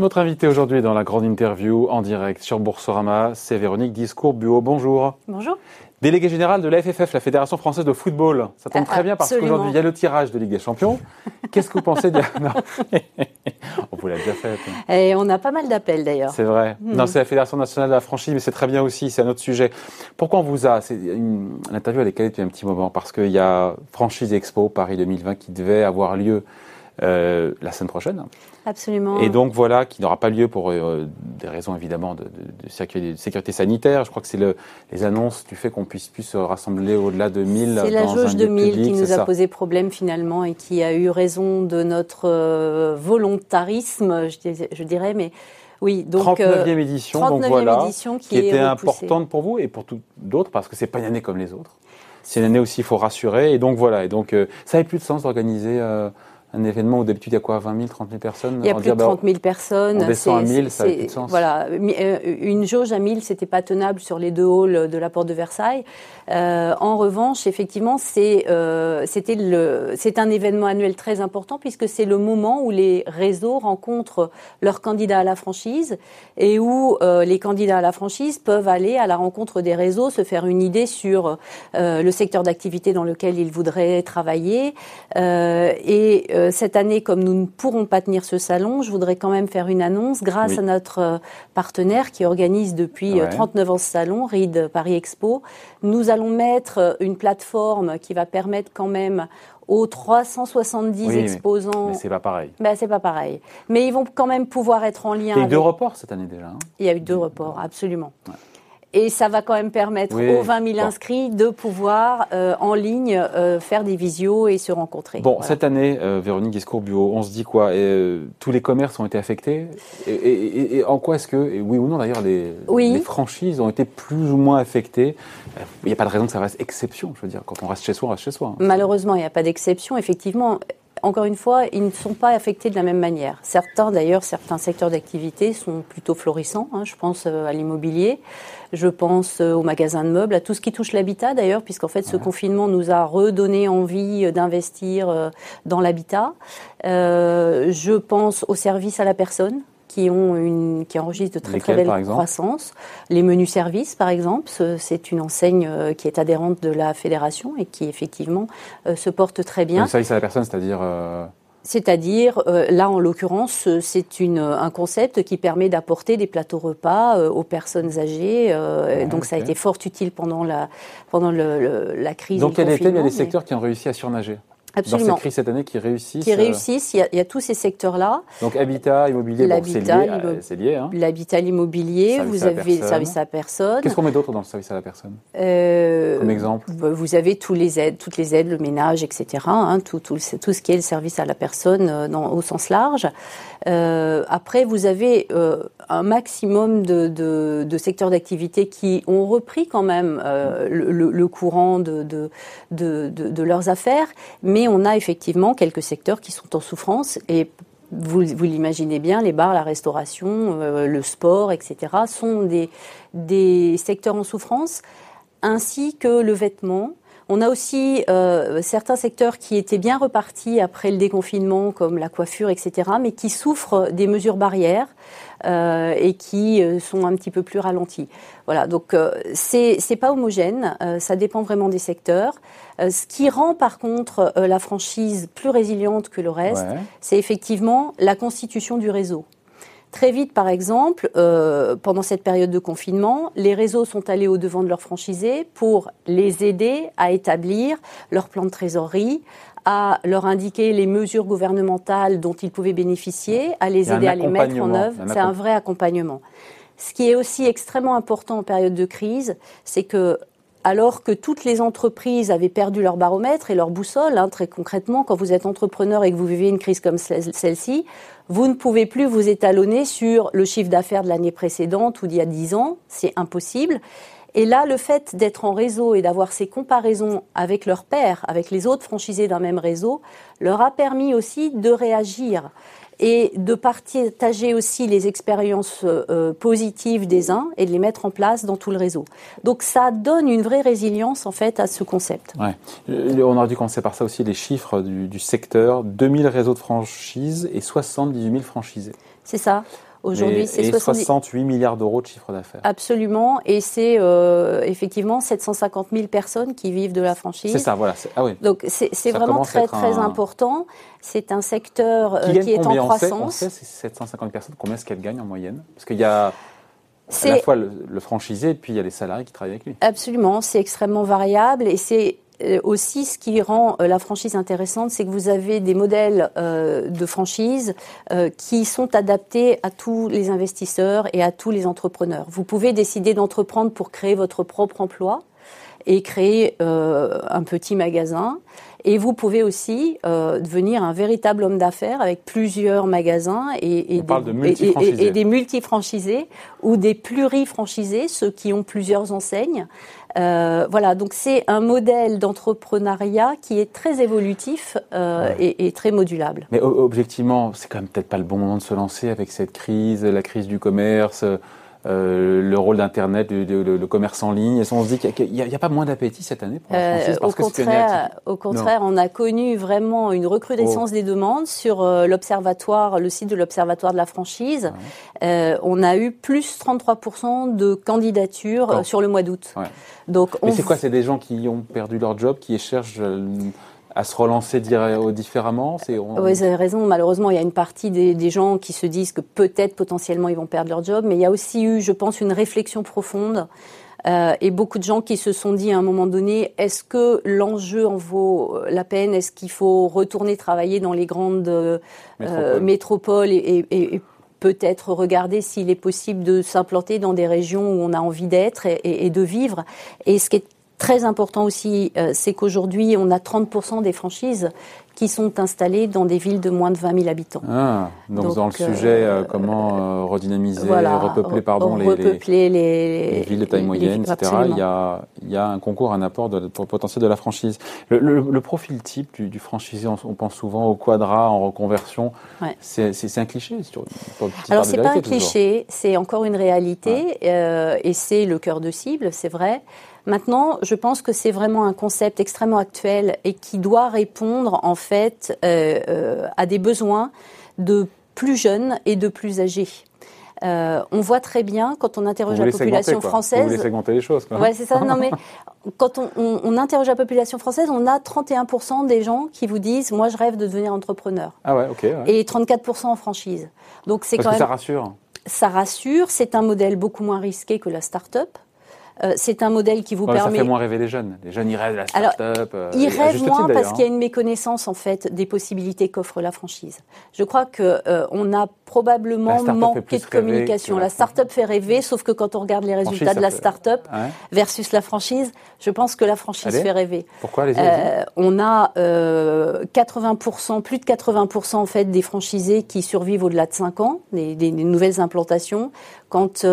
Notre invité aujourd'hui dans la grande interview en direct sur Boursorama, c'est Véronique Discours-Bureau. Bonjour. Bonjour. Délégué général de la FFF, la Fédération française de football. Ça tombe très bien parce qu'aujourd'hui, il y a le tirage de Ligue des Champions. Qu'est-ce que vous pensez de... Non. on vous l'a déjà fait. Et on a pas mal d'appels d'ailleurs. C'est vrai. Hmm. Non, c'est la Fédération nationale de la franchise, mais c'est très bien aussi, c'est un autre sujet. Pourquoi on vous a... Une... L'interview, elle est calée depuis un petit moment parce qu'il y a Franchise Expo Paris 2020 qui devait avoir lieu euh, la semaine prochaine. Absolument. Et donc voilà, qui n'aura pas lieu pour euh, des raisons évidemment de, de, sécurité sanitaire. Je crois que c'est le, les annonces du fait qu'on puisse plus se rassembler au-delà de 1000. C'est la jauge de 1000 qui nous a posé problème finalement et qui a eu raison de notre euh, volontarisme, je, dirais, mais oui, donc 39e édition, 39e donc voilà, édition qui, était importante pour vous et pour d'autres parce que c'est pas une année comme les autres. C'est une année aussi, il faut rassurer et donc voilà. Et donc ça n'avait plus de sens d'organiser un événement où d'habitude il y a quoi 20 000, 30 000 personnes Il y a plus de 30 000 personnes. On descend à 1000, ça n'a plus de sens. Voilà, euh, une jauge à 1000, c'était pas tenable sur les deux halls de la porte de Versailles. Euh, en revanche, effectivement, c'est euh, c'est un événement annuel très important puisque c'est le moment où les réseaux rencontrent leurs candidats à la franchise et où euh, les candidats à la franchise peuvent aller à la rencontre des réseaux, se faire une idée sur le secteur d'activité dans lequel ils voudraient travailler et euh, cette année, comme nous ne pourrons pas tenir ce salon, je voudrais quand même faire une annonce grâce à notre euh, partenaire qui organise depuis 39 euh, ans ce salon, RID Paris Expo. Nous allons mettre une plateforme qui va permettre quand même aux 370 exposants. Mais, c'est pas pareil. Ben, c'est pas pareil. Mais ils vont quand même pouvoir être en lien. Il y a eu deux reports cette année déjà. Hein? Il y a eu deux reports, absolument. Et ça va quand même permettre aux 20 000 inscrits de pouvoir euh, en ligne euh, faire des visios et se rencontrer. Bon, cette année, euh, Véronique Guiscourt-Bio, on se dit quoi? Tous les commerces ont été affectés? Et, en quoi est-ce que, et oui ou non d'ailleurs, les, les, franchises ont été plus ou moins affectées? Il n'y a pas de raison que ça reste exception, je veux dire. Quand on reste chez soi, on reste chez soi. Hein. Malheureusement, il n'y a pas d'exception. Effectivement, encore une fois, ils ne sont pas affectés de la même manière. Certains, d'ailleurs, certains secteurs d'activité sont plutôt florissants. Hein. Je pense euh, à l'immobilier, je pense euh, aux magasins de meubles, à tout ce qui touche l'habitat, d'ailleurs, puisqu'en fait, ce confinement nous a redonné envie euh, d'investir dans l'habitat. je pense aux services à la personne qui ont une qui enregistrent de très très belles croissances. Les menus services, par exemple, c'est une enseigne euh, qui est adhérente de la fédération et qui effectivement euh, se porte très bien. Le service à la personne, c'est-à-dire euh, c'est-à-dire, là en l'occurrence, c'est un concept qui permet d'apporter des plateaux repas aux personnes âgées. donc ça a été fort utile pendant la, pendant le, la crise. Donc il y a des thèmes, il y a des secteurs qui ont réussi à surnager? Absolument. Dans cette crise cette année qui réussissent Qui réussissent, il y a, tous ces secteurs-là. Donc habitat, immobilier, c'est lié. Hein. L'habitat, l'immobilier, vous avez le service à la personne. Qu'est-ce qu'on met d'autre dans le service à la personne euh, Comme exemple? Vous avez tous les aides, toutes les aides, le ménage, etc. Hein, tout, tout, tout, ce qui est le service à la personne euh, dans, au sens large. Euh, après, vous avez euh, un maximum de, de, de secteurs d'activité qui ont repris quand même euh, le, le, courant de, de, de, leurs affaires, mais on a effectivement quelques secteurs qui sont en souffrance et vous, l'imaginez bien, les bars, la restauration, le sport, etc., sont des secteurs en souffrance, ainsi que le vêtement, on a aussi euh, certains secteurs qui étaient bien repartis après le déconfinement, comme la coiffure, etc., mais qui souffrent des mesures barrières euh, et qui euh, sont un petit peu plus ralentis. Voilà, donc c'est c'est pas homogène, ça dépend vraiment des secteurs. ce qui rend par contre la franchise plus résiliente que le reste, c'est effectivement la constitution du réseau. Très vite, par exemple, euh, pendant cette période de confinement, les réseaux sont allés au devant de leurs franchisés pour les aider à établir leur plan de trésorerie, à leur indiquer les mesures gouvernementales dont ils pouvaient bénéficier, à les aider à les mettre en œuvre. C'est un vrai accompagnement. Ce qui est aussi extrêmement important en période de crise, c'est que alors que toutes les entreprises avaient perdu leur baromètre et leur boussole, hein, très concrètement, quand vous êtes entrepreneur et que vous vivez une crise comme celle-ci, vous ne pouvez plus vous étalonner sur le chiffre d'affaires de l'année précédente ou d'il y a dix ans, c'est impossible. Et là, le fait d'être en réseau et d'avoir ces comparaisons avec leurs pairs, avec les autres franchisés d'un même réseau, leur a permis aussi de réagir et de partager aussi les expériences euh, positives des uns et de les mettre en place dans tout le réseau. Donc ça donne une vraie résilience en fait à ce concept. Ouais. Euh, on aurait dû commencer par ça aussi, les chiffres du, du secteur, 2000 réseaux de franchises et 78 000 franchisés. C'est ça. Aujourd'hui, c'est 68 milliards d'euros de chiffre d'affaires. Absolument, et c'est euh, effectivement 750 000 personnes qui vivent de la franchise. C'est ça, voilà. Ah oui. Donc c'est vraiment très très important. C'est un secteur euh, qui, est en croissance. On sait, ces 750 personnes, combien est-ce qu'elles gagnent en moyenne? Parce qu'il y a à la fois le, le, franchisé et puis il y a les salariés qui travaillent avec lui. Absolument, c'est extrêmement variable et c'est euh, aussi, ce qui rend euh, la franchise intéressante, c'est que vous avez des modèles euh, de franchise qui sont adaptés à tous les investisseurs et à tous les entrepreneurs. Vous pouvez décider d'entreprendre pour créer votre propre emploi et créer un petit magasin. Et vous pouvez aussi devenir un véritable homme d'affaires avec plusieurs magasins et, et, des, et, des multifranchisés ou des plurifranchisés, ceux qui ont plusieurs enseignes. Euh, voilà, donc c'est un modèle d'entrepreneuriat qui est très évolutif euh, et, très modulable. Mais objectivement, c'est quand même peut-être pas le bon moment de se lancer avec cette crise, la crise du commerce. Euh, le rôle d'Internet, le, commerce en ligne. Est-ce qu'on se dit qu'il n'y a, pas moins d'appétit cette année pour la franchise au, contraire, au contraire, on a connu vraiment une recrudescence oh. des demandes sur l'observatoire, le site de l'observatoire de la franchise. on a eu plus 33% de candidatures sur le mois d'août. Mais c'est quoi? C'est des gens qui ont perdu leur job, qui cherchent euh, à se relancer différemment Oui, vous avez raison. Malheureusement, il y a une partie des, gens qui se disent que peut-être potentiellement ils vont perdre leur job, mais il y a aussi eu, je pense, une réflexion profonde euh, et beaucoup de gens qui se sont dit à un moment donné, est-ce que l'enjeu en vaut la peine? Est-ce qu'il faut retourner travailler dans les grandes euh, métropoles, et, et, peut-être regarder s'il est possible de s'implanter dans des régions où on a envie d'être et, de vivre? Et ce qui est très important aussi, euh, c'est qu'aujourd'hui, on a 30% des franchises qui sont installées dans des villes de moins de 20 000 habitants. Ah, donc, dans le sujet, euh, comment euh, redynamiser, repeupler, pardon, les, les, villes de taille moyenne, etc., il y, a, il y, a, un concours, un apport de, pour le potentiel de la franchise. Le, profil type du, franchisé, on, pense souvent au quadra en reconversion. C'est un cliché Alors, c'est pas un cliché, c'est encore une réalité, et c'est le cœur de cible, c'est vrai. Maintenant, je pense que c'est vraiment un concept extrêmement actuel et qui doit répondre en fait euh, euh, à des besoins de plus jeunes et de plus âgés. Euh, on voit très bien quand on interroge la population française. Vous voulez segmenter les choses. Ouais, c'est ça. Non, mais quand on, on, interroge la population française, on a 31% des gens qui vous disent Moi, je rêve de devenir entrepreneur. Ah ouais, ok. Et 34% en franchise. Donc c'est quand que ça rassure. Ça rassure. C'est un modèle beaucoup moins risqué que la start-up. Euh, c'est un modèle qui vous permet. Ça fait moins rêver les jeunes. Les jeunes, ils rêvent de la start-up. Euh, ils rêvent moins parce qu'il y a une méconnaissance en fait des possibilités qu'offre la franchise. Je crois que euh, on a probablement manqué de communication. La start-up fait rêver, sauf que quand on regarde les résultats de la start-up versus la franchise, je pense que la franchise fait rêver. Pourquoi les On a 80%, plus de 80% en fait des franchisés qui survivent au-delà de 5 ans, des, des nouvelles implantations. Quand,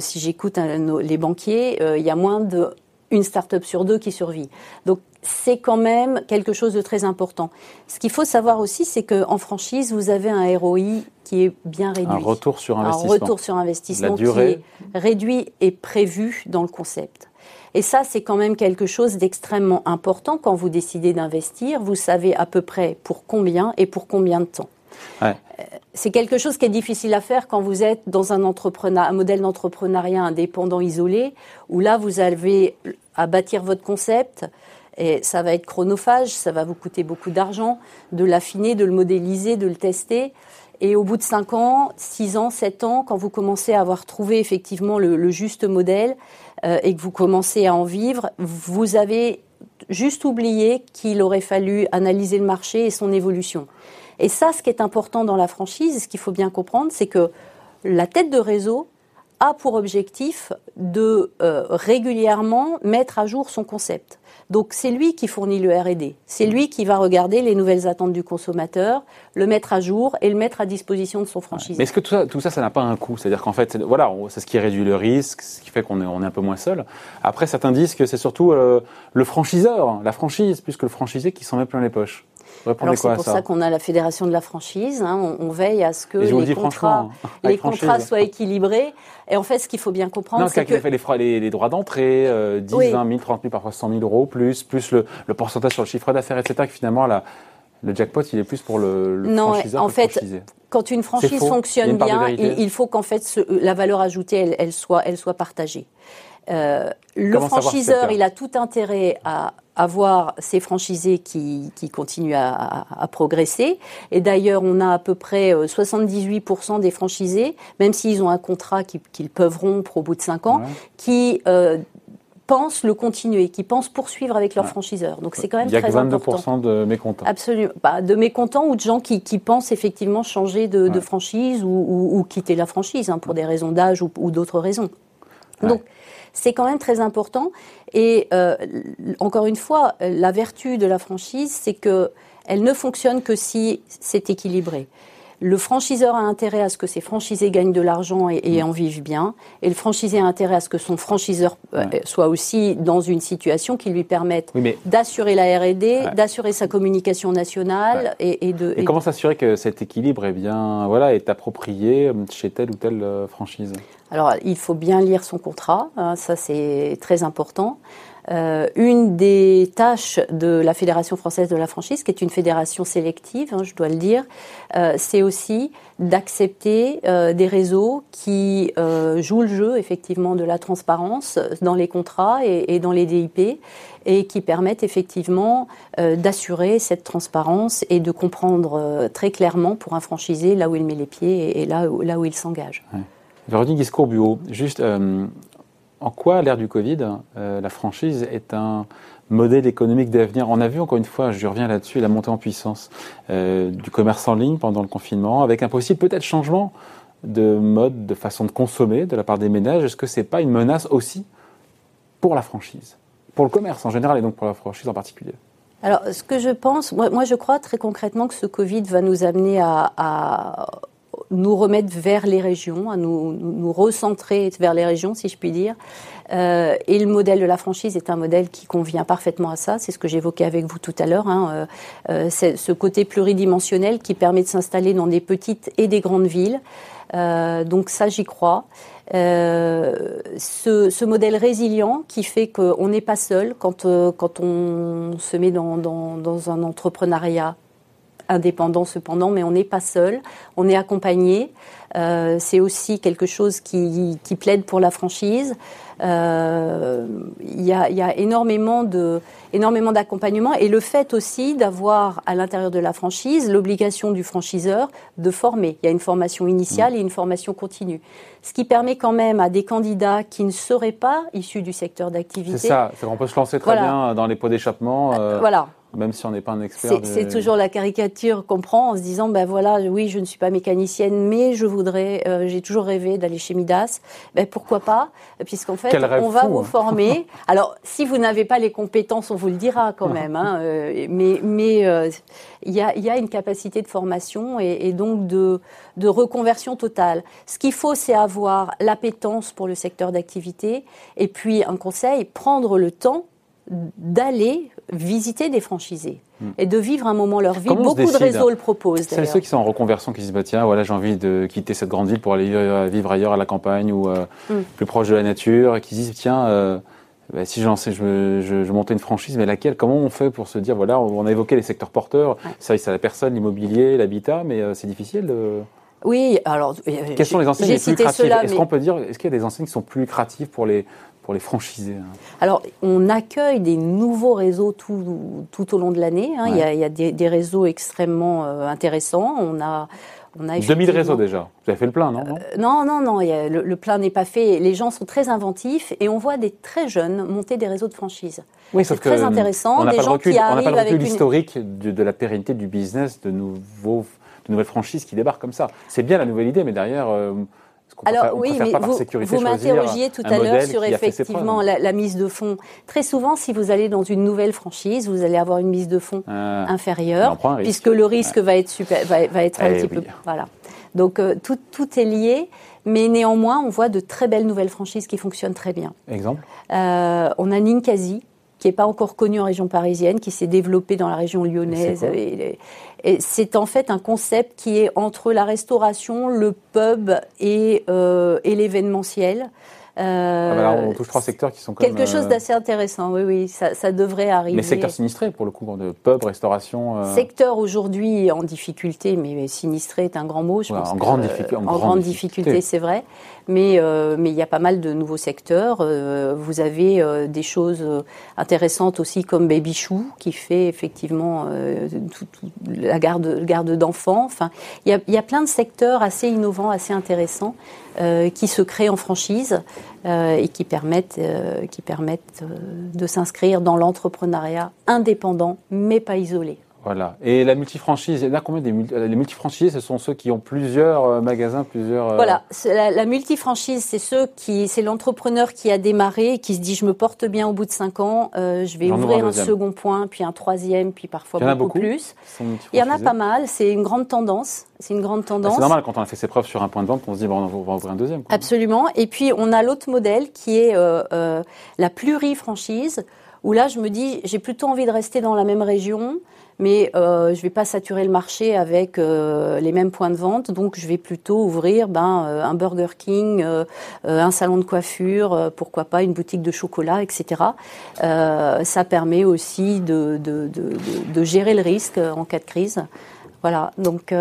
si j'écoute les banquiers, euh, il y a moins d'une start-up sur deux qui survit. Donc c'est quand même quelque chose de très important. Ce qu'il faut savoir aussi, c'est qu'en franchise, vous avez un ROI qui est bien réduit. Un retour sur investissement. Un retour sur investissement qui est réduit et prévu dans le concept. Et ça, c'est quand même quelque chose d'extrêmement important quand vous décidez d'investir. Vous savez à peu près pour combien et pour combien de temps. C'est quelque chose qui est difficile à faire quand vous êtes dans un, un modèle d'entrepreneuriat indépendant isolé, où là, vous avez à bâtir votre concept, et ça va être chronophage, ça va vous coûter beaucoup d'argent, de l'affiner, de le modéliser, de le tester. Et au bout de 5 ans, 6 ans, 7 ans, quand vous commencez à avoir trouvé effectivement le, juste modèle euh, et que vous commencez à en vivre, vous avez juste oublié qu'il aurait fallu analyser le marché et son évolution. Et ça, ce qui est important dans la franchise, ce qu'il faut bien comprendre, c'est que la tête de réseau a pour objectif de euh, régulièrement mettre à jour son concept. Donc c'est lui qui fournit le R&D, c'est lui qui va regarder les nouvelles attentes du consommateur, le mettre à jour et le mettre à disposition de son franchisé. Mais est-ce que tout ça, tout ça, ça n'a pas un coût? C'est-à-dire qu'en fait, voilà, c'est ce qui réduit le risque, ce qui fait qu'on est, on est un peu moins seul. Après, certains disent que c'est surtout euh, le franchiseur, la franchise, plus que le franchisé qui s'en met plein les poches. Alors c'est pour ça, qu'on a la fédération de la franchise. Hein. On, veille à ce que les contrats, hein, les contrats soient équilibrés. Et en fait, ce qu'il faut bien comprendre, c'est que fait les, les, droits d'entrée, 10, 20 000, 30 000, parfois 100 000 euros, plus plus le, pourcentage sur le chiffre d'affaires, etc. Que finalement, la, le jackpot, il est plus pour le, le non, franchiseur en que fait, quand une franchise fonctionne bien, il, faut qu'en fait la valeur ajoutée, elle, soit, elle soit partagée. Euh, le franchiseur, il a tout intérêt à avoir ses franchisés qui, qui continuent à, à, progresser. Et d'ailleurs, on a à peu près 78% euh, des franchisés, même s'ils ont un contrat qu'ils peuvent rompre au bout de 5 ans, qui euh, pensent le continuer, qui pensent poursuivre avec leur franchiseur. Donc c'est quand même très important. Il y a que 22% de mécontents. Absolument. Bah, de mécontents ou de gens qui, qui pensent effectivement changer de, de franchise ou, ou, ou, quitter la franchise hein, pour des raisons d'âge ou, ou d'autres raisons. Donc c'est quand même très important. Et euh, encore une fois, la vertu de la franchise, c'est que elle ne fonctionne que si c'est équilibré. Le franchiseur a intérêt à ce que ses franchisés gagnent de l'argent et, en vivent bien. Et le franchisé a intérêt à ce que son franchiseur euh, soit aussi dans une situation qui lui permette d'assurer la R&D, d'assurer sa communication nationale et, de. Et, comment s'assurer que cet équilibre est bien, voilà, est approprié chez telle ou telle euh, franchise? Alors, il faut bien lire son contrat, hein, ça c'est très important. Euh, une des tâches de la Fédération française de la franchise, qui est une fédération sélective, hein, je dois le dire, euh, c'est aussi d'accepter euh, des réseaux qui jouent le jeu effectivement de la transparence dans les contrats et, dans les DIP et qui permettent effectivement d'assurer cette transparence et de comprendre très clairement pour un franchisé là où il met les pieds et, là, où, il s'engage. Véronique Guiscourt-Buot, juste en quoi, l'ère du Covid, euh, la franchise est un modèle économique d'avenir? On a vu encore une fois, je reviens là-dessus, la montée en puissance euh, du commerce en ligne pendant le confinement, avec un possible peut-être changement de mode, de façon de consommer de la part des ménages. Est-ce que ce n'est pas une menace aussi pour la franchise Pour le commerce en général et donc pour la franchise en particulier? Alors, ce que je pense, moi, je crois très concrètement que ce Covid va nous amener à nous remettre vers les régions, à nous, recentrer vers les régions, si je puis dire. Euh, et le modèle de la franchise est un modèle qui convient parfaitement à ça. C'est ce que j'évoquais avec vous tout à l'heure. Hein. Euh, euh ce côté pluridimensionnel qui permet de s'installer dans des petites et des grandes villes. Donc ça, j'y crois. Ce, modèle résilient qui fait qu'on n'est pas seul quand, quand on se met dans, dans un entrepreneuriat indépendant cependant, mais on n'est pas seul, on est accompagné. Euh, c'est aussi quelque chose qui, qui, plaide pour la franchise. Euh, il y, a, y, a, énormément de énormément d'accompagnement et le fait aussi d'avoir à l'intérieur de la franchise l'obligation du franchiseur de former. Il y a une formation initiale et une formation continue, ce qui permet quand même à des candidats qui ne seraient pas issus du secteur d'activité. C'est ça, on peut se lancer très bien dans les pots d'échappement. Euh, voilà, même si on n'est pas un expert. C'est toujours la caricature qu'on prend en se disant, ben voilà, oui, je ne suis pas mécanicienne, mais je voudrais, euh, j'ai toujours rêvé d'aller chez Midas. Ben pourquoi pas Puisqu'en fait, on va vous hein. former. Alors, si vous n'avez pas les compétences, on vous le dira quand même. Hein, euh, mais mais euh, il y, a, y, a, une capacité de formation et, et donc de, de reconversion totale. Ce qu'il faut, c'est avoir l'appétence pour le secteur d'activité et puis un conseil, prendre le temps d'aller visiter des franchisés hmm. et de vivre un moment leur vie. Beaucoup de réseaux le proposent. C'est ceux qui sont en reconversion qui se disent bah, tiens, voilà, j'ai envie de quitter cette grande ville pour aller vivre ailleurs à la campagne ou euh, hmm. plus proche de la nature et qui se disent tiens, euh, bah, si lançais, je, je, je, montais une franchise, mais laquelle? Comment on fait pour se dire voilà, on a évoqué les secteurs porteurs, ça, c'est la personne, l'immobilier, l'habitat, mais euh, c'est difficile de. Oui, alors. Quelles sont les enseignes les plus lucratives Est-ce qu'on peut dire, est-ce qu'il y a des enseignes qui sont plus lucratives pour les pour les franchisés hein. Alors, on accueille des nouveaux réseaux tout, tout au long de l'année. Hein. Il, y a, il, y a, des, réseaux extrêmement euh, intéressants. On a, on a 2000 réseaux déjà. Vous avez fait le plein, non, euh, Non, non, non. le, plein n'est pas fait. Les gens sont très inventifs et on voit des très jeunes monter des réseaux de franchise. Oui, c'est très intéressant. On n'a pas, le recul, on pas le recul historique de, de, la pérennité du business, de, nouveaux, de nouvelles franchises qui débarquent comme ça. C'est bien la nouvelle idée, mais derrière. Euh, alors oui, mais vous, vous m'interrogiez tout à l'heure sur effectivement la, mise de fonds. Très souvent, si vous allez dans une nouvelle franchise, vous allez avoir une mise de fonds ah. inférieure, puisque le risque va être super, va, être un eh petit peu, voilà. Donc euh, tout, tout est lié. Mais néanmoins, on voit de très belles nouvelles franchises qui fonctionnent très bien. Exemple euh, On a Ninkasi, qui n'est pas encore connu en région parisienne, qui s'est développé dans la région lyonnaise. Et, c'est en fait un concept qui est entre la restauration, le pub et, euh, et l'événementiel. Euh, ah bah on touche trois secteurs qui sont quand quelque chose d'assez intéressant. Oui, oui, ça, ça, devrait arriver. Mais secteur sinistré pour le coup, de pub, restauration. Secteur aujourd'hui en difficulté, mais sinistré est un grand mot. Je pense en, grande difficulté, en, grande difficulté, c'est vrai. Mais mais il y a pas mal de nouveaux secteurs. vous avez des choses intéressantes aussi comme Baby Chou qui fait effectivement la garde d'enfants. Enfin, il y a, y a plein de secteurs assez innovants, assez intéressants, euh, qui se créent en franchise euh, et qui permettent, euh, qui permettent de s'inscrire dans l'entrepreneuriat indépendant, mais pas isolé. Voilà. Et la multifranchise, a combien des les multifranchises Ce sont ceux qui ont plusieurs euh, magasins, plusieurs. Euh, voilà. La, la, multifranchise, c'est ceux qui, c'est l'entrepreneur qui a démarré, qui se dit je me porte bien au bout de cinq ans, euh, je vais ouvrir un, second point, puis un troisième, puis parfois beaucoup, beaucoup, plus. Il y en a pas mal. C'est une grande tendance. C'est une grande tendance. c'est normal quand on a fait ses preuves sur un point de vente, on se dit bon, on va ouvrir un deuxième. Absolument. Et puis on a l'autre modèle qui est euh, la plurifranchise, où là je me dis j'ai plutôt envie de rester dans la même région mais euh, je ne vais pas saturer le marché avec euh, les mêmes points de vente, donc je vais plutôt ouvrir ben, euh, un Burger King, un salon de coiffure, pourquoi pas une boutique de chocolat, etc. ça permet aussi de, de, gérer le risque en cas de crise. Voilà, donc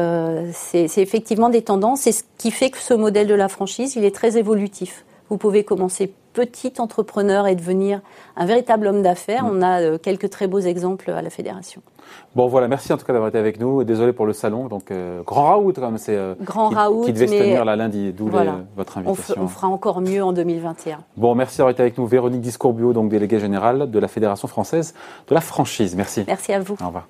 c'est effectivement des tendances, et ce qui fait que ce modèle de la franchise, il est très évolutif. Vous pouvez commencer petit entrepreneur et devenir un véritable homme d'affaires. Mm. On a quelques très beaux exemples à la fédération. Bon voilà, merci en tout cas d'avoir été avec nous. Désolé pour le salon. Donc euh, grand raout comme c'est euh, grand qui, qui devait se tenir la lundi, d'où votre invitation. On, fera encore mieux en 2021. Bon, merci d'avoir été avec nous, Véronique Discourbio, donc déléguée générale de la Fédération française de la franchise. Merci. Merci à vous. Au revoir.